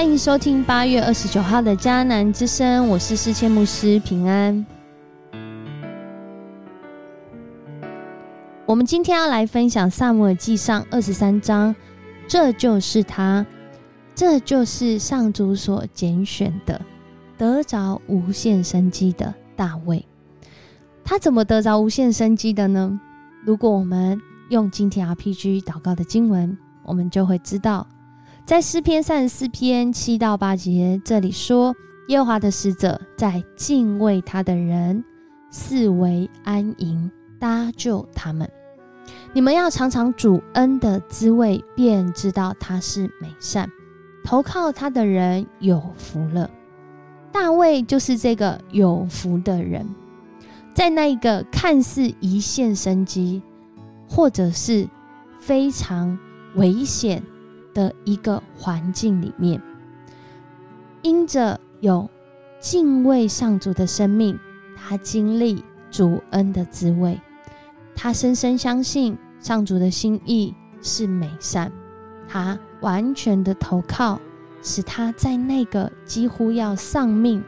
欢迎收听八月二十九号的迦南之声，我是世谦牧师平安。我们今天要来分享萨姆尔记上二十三章，这就是他，这就是上主所拣选的，得着无限生机的大卫。他怎么得着无限生机的呢？如果我们用今天 RPG 祷告的经文，我们就会知道。在诗篇三十四篇七到八节，这里说：耶和华的使者在敬畏他的人四围安营，搭救他们。你们要尝尝主恩的滋味，便知道他是美善。投靠他的人有福了。大卫就是这个有福的人，在那一个看似一线生机，或者是非常危险。的一个环境里面，因着有敬畏上主的生命，他经历主恩的滋味，他深深相信上主的心意是美善，他完全的投靠，使他在那个几乎要丧命、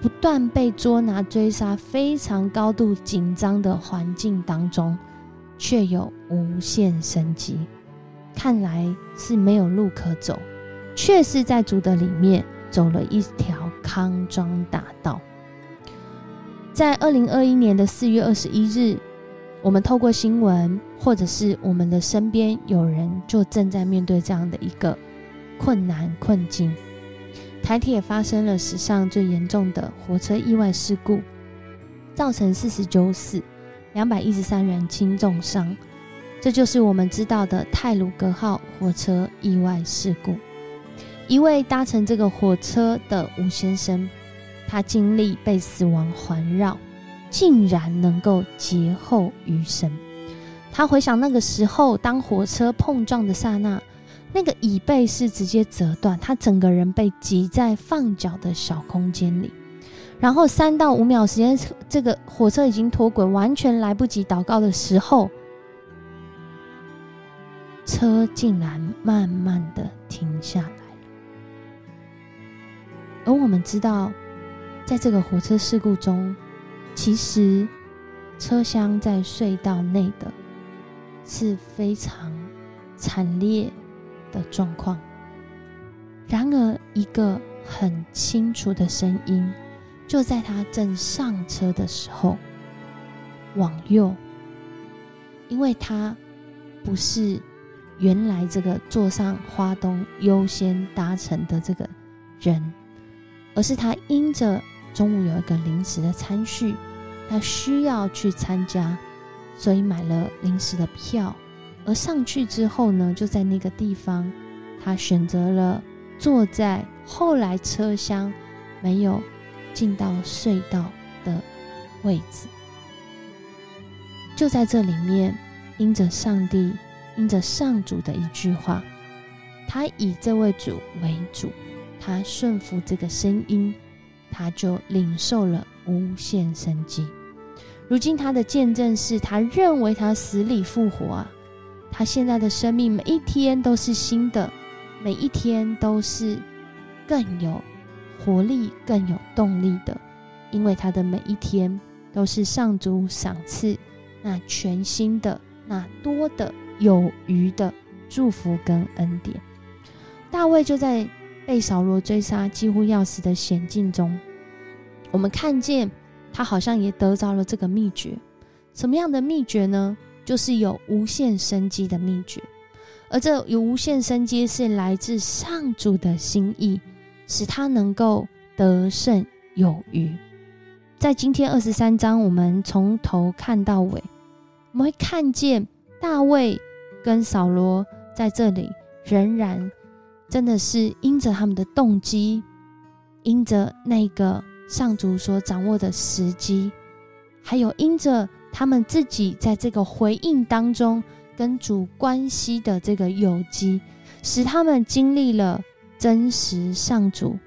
不断被捉拿追杀、非常高度紧张的环境当中，却有无限生机。看来是没有路可走，却是在主的里面走了一条康庄大道。在二零二一年的四月二十一日，我们透过新闻，或者是我们的身边有人就正在面对这样的一个困难困境。台铁发生了史上最严重的火车意外事故，造成四十九死，两百一十三人轻重伤。这就是我们知道的泰鲁格号火车意外事故。一位搭乘这个火车的吴先生，他经历被死亡环绕，竟然能够劫后余生。他回想那个时候，当火车碰撞的刹那，那个椅背是直接折断，他整个人被挤在放脚的小空间里。然后三到五秒时间，这个火车已经脱轨，完全来不及祷告的时候。车竟然慢慢的停下来了，而我们知道，在这个火车事故中，其实车厢在隧道内的是非常惨烈的状况。然而，一个很清楚的声音，就在他正上车的时候，往右，因为他不是。原来这个坐上花东优先搭乘的这个人，而是他因着中午有一个临时的餐叙，他需要去参加，所以买了临时的票。而上去之后呢，就在那个地方，他选择了坐在后来车厢没有进到隧道的位置。就在这里面，因着上帝。因着上主的一句话，他以这位主为主，他顺服这个声音，他就领受了无限生机。如今他的见证是他认为他死里复活啊，他现在的生命每一天都是新的，每一天都是更有活力、更有动力的，因为他的每一天都是上主赏赐那全新的、那多的。有余的祝福跟恩典，大卫就在被扫罗追杀、几乎要死的险境中，我们看见他好像也得着了这个秘诀。什么样的秘诀呢？就是有无限生机的秘诀。而这有无限生机是来自上主的心意，使他能够得胜有余。在今天二十三章，我们从头看到尾，我们会看见大卫。跟扫罗在这里，仍然真的是因着他们的动机，因着那个上主所掌握的时机，还有因着他们自己在这个回应当中跟主关系的这个有机，使他们经历了真实上主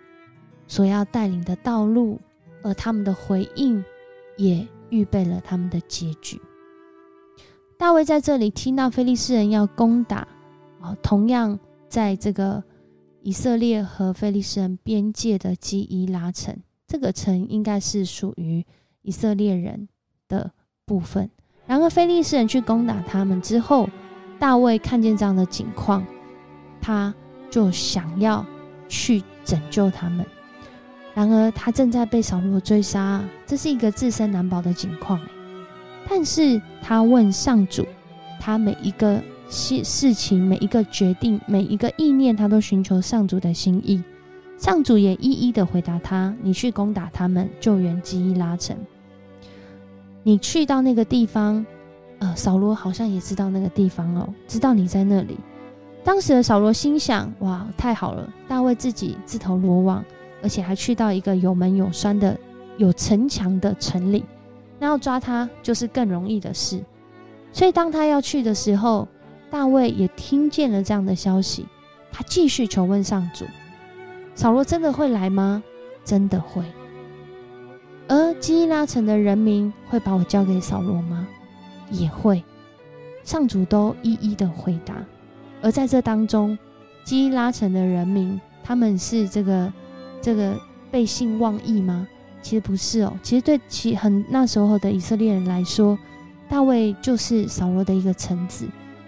所要带领的道路，而他们的回应也预备了他们的结局。大卫在这里听到菲利斯人要攻打，啊，同样在这个以色列和菲利士人边界的基伊拉城。这个城应该是属于以色列人的部分。然而，菲利士人去攻打他们之后，大卫看见这样的景况，他就想要去拯救他们。然而，他正在被扫罗追杀，这是一个自身难保的境况。但是他问上主，他每一个事事情、每一个决定、每一个意念，他都寻求上主的心意。上主也一一的回答他：“你去攻打他们，救援基伊拉城。你去到那个地方，呃，扫罗好像也知道那个地方哦，知道你在那里。当时的扫罗心想：哇，太好了！大卫自己自投罗网，而且还去到一个有门有栓的、有城墙的城里，那要抓他就是更容易的事。所以当他要去的时候，大卫也听见了这样的消息，他继续求问上主。”扫罗真的会来吗？真的会。而基拉城的人民会把我交给扫罗吗？也会。上主都一一的回答。而在这当中，基拉城的人民他们是这个这个背信忘义吗？其实不是哦。其实对其很那时候的以色列人来说，大卫就是扫罗的一个臣子，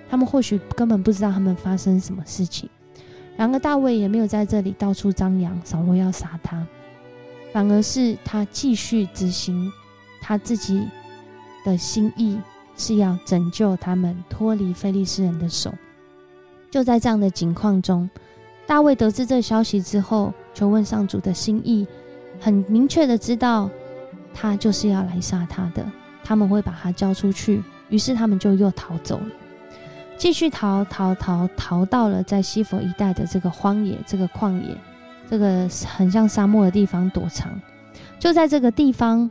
他们或许根本不知道他们发生什么事情。然而大卫也没有在这里到处张扬，扫罗要杀他，反而是他继续执行他自己的心意，是要拯救他们脱离非利士人的手。就在这样的情况中，大卫得知这消息之后，求问上主的心意，很明确的知道他就是要来杀他的，他们会把他交出去，于是他们就又逃走了。继续逃逃逃逃到了在西佛一带的这个荒野、这个旷野、这个很像沙漠的地方躲藏。就在这个地方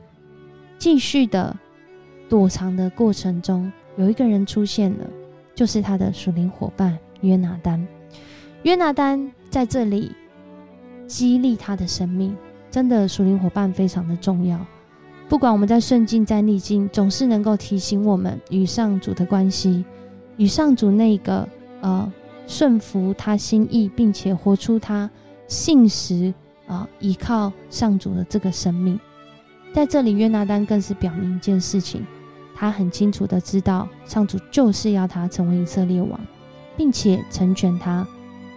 继续的躲藏的过程中，有一个人出现了，就是他的属灵伙伴约拿丹。约拿丹在这里激励他的生命。真的，属灵伙伴非常的重要。不管我们在顺境在逆境，总是能够提醒我们与上主的关系。与上主那个呃顺服他心意，并且活出他信实啊，依靠上主的这个生命，在这里约拿丹更是表明一件事情，他很清楚的知道上主就是要他成为以色列王，并且成全他。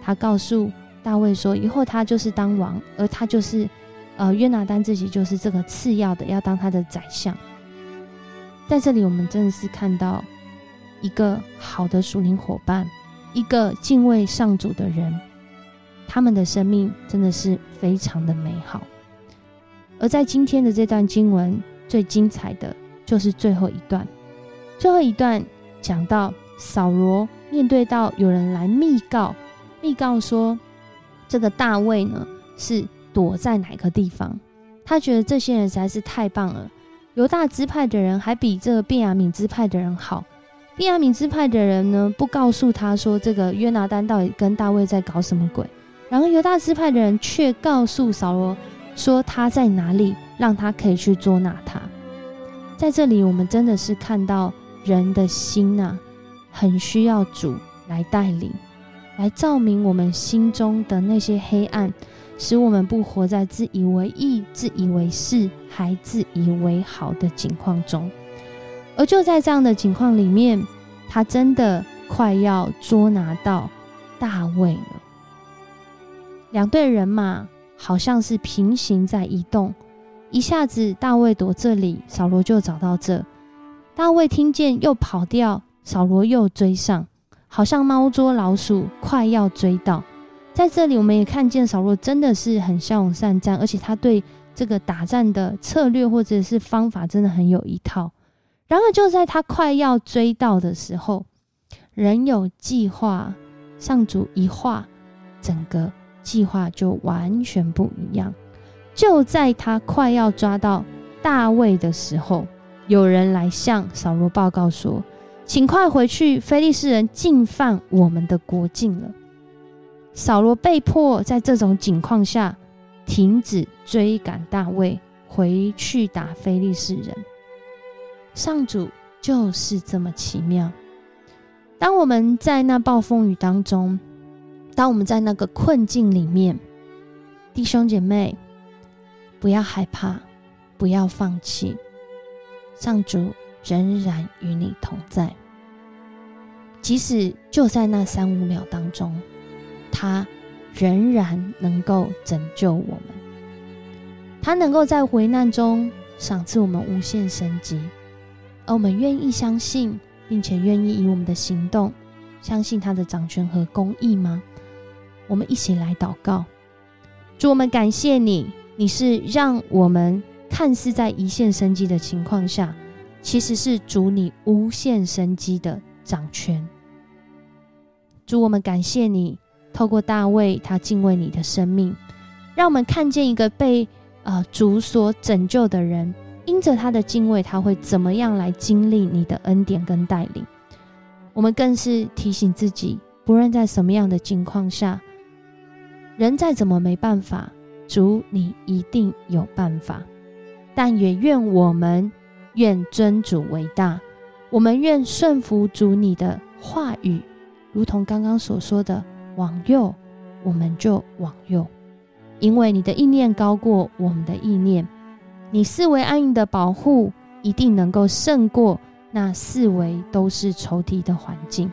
他告诉大卫说，以后他就是当王，而他就是呃约拿丹自己就是这个次要的，要当他的宰相。在这里，我们真的是看到。一个好的属灵伙伴，一个敬畏上主的人，他们的生命真的是非常的美好。而在今天的这段经文，最精彩的就是最后一段。最后一段讲到扫罗面对到有人来密告，密告说这个大卫呢是躲在哪个地方？他觉得这些人实在是太棒了，犹大支派的人还比这个便雅敏支派的人好。便雅敏支派的人呢，不告诉他说这个约拿丹到底跟大卫在搞什么鬼，然后犹大支派的人却告诉扫罗说他在哪里，让他可以去捉拿他。在这里，我们真的是看到人的心呐，很需要主来带领，来照明我们心中的那些黑暗，使我们不活在自以为意、自以为是、还自以为好的境况中。而就在这样的情况里面，他真的快要捉拿到大卫了。两队人马好像是平行在移动，一下子大卫躲这里，扫罗就找到这。大卫听见又跑掉，扫罗又追上，好像猫捉老鼠，快要追到。在这里，我们也看见扫罗真的是很骁勇善战，而且他对这个打战的策略或者是方法真的很有一套。然而，就在他快要追到的时候，人有计划，上主一画，整个计划就完全不一样。就在他快要抓到大卫的时候，有人来向扫罗报告说：“请快回去，菲利士人进犯我们的国境了。”扫罗被迫在这种情况下停止追赶大卫，回去打菲利士人。上主就是这么奇妙。当我们在那暴风雨当中，当我们在那个困境里面，弟兄姐妹，不要害怕，不要放弃，上主仍然与你同在。即使就在那三五秒当中，他仍然能够拯救我们。他能够在危难中赏赐我们无限生机，而我们愿意相信，并且愿意以我们的行动相信他的掌权和公义吗？我们一起来祷告，主，我们感谢你，你是让我们看似在一线生机的情况下，其实是主你无限生机的掌权。主，我们感谢你，透过大卫他敬畏你的生命，让我们看见一个被。啊！主所拯救的人，因着他的敬畏，他会怎么样来经历你的恩典跟带领？我们更是提醒自己，不论在什么样的境况下，人再怎么没办法，主你一定有办法。但也愿我们愿尊主为大，我们愿顺服主你的话语，如同刚刚所说的，往右我们就往右。因为你的意念高过我们的意念，你四维安营的保护一定能够胜过那四维都是仇敌的环境。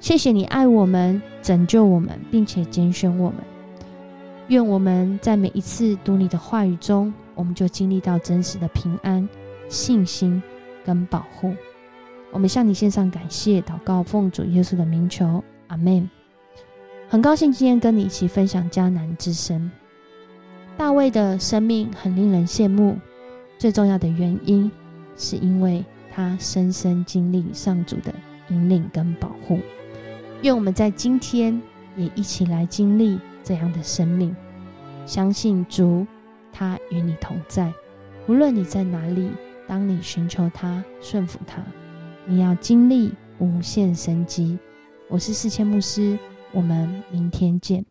谢谢你爱我们、拯救我们，并且拣选我们。愿我们在每一次读你的话语中，我们就经历到真实的平安、信心跟保护。我们向你献上感谢、祷告，奉主耶稣的名求，阿门。很高兴今天跟你一起分享迦南之声。大卫的生命很令人羡慕，最重要的原因是因为他深深经历上主的引领跟保护。愿我们在今天也一起来经历这样的生命，相信主，他与你同在。无论你在哪里，当你寻求他、顺服他，你要经历无限生机。我是四千牧师。我们明天见。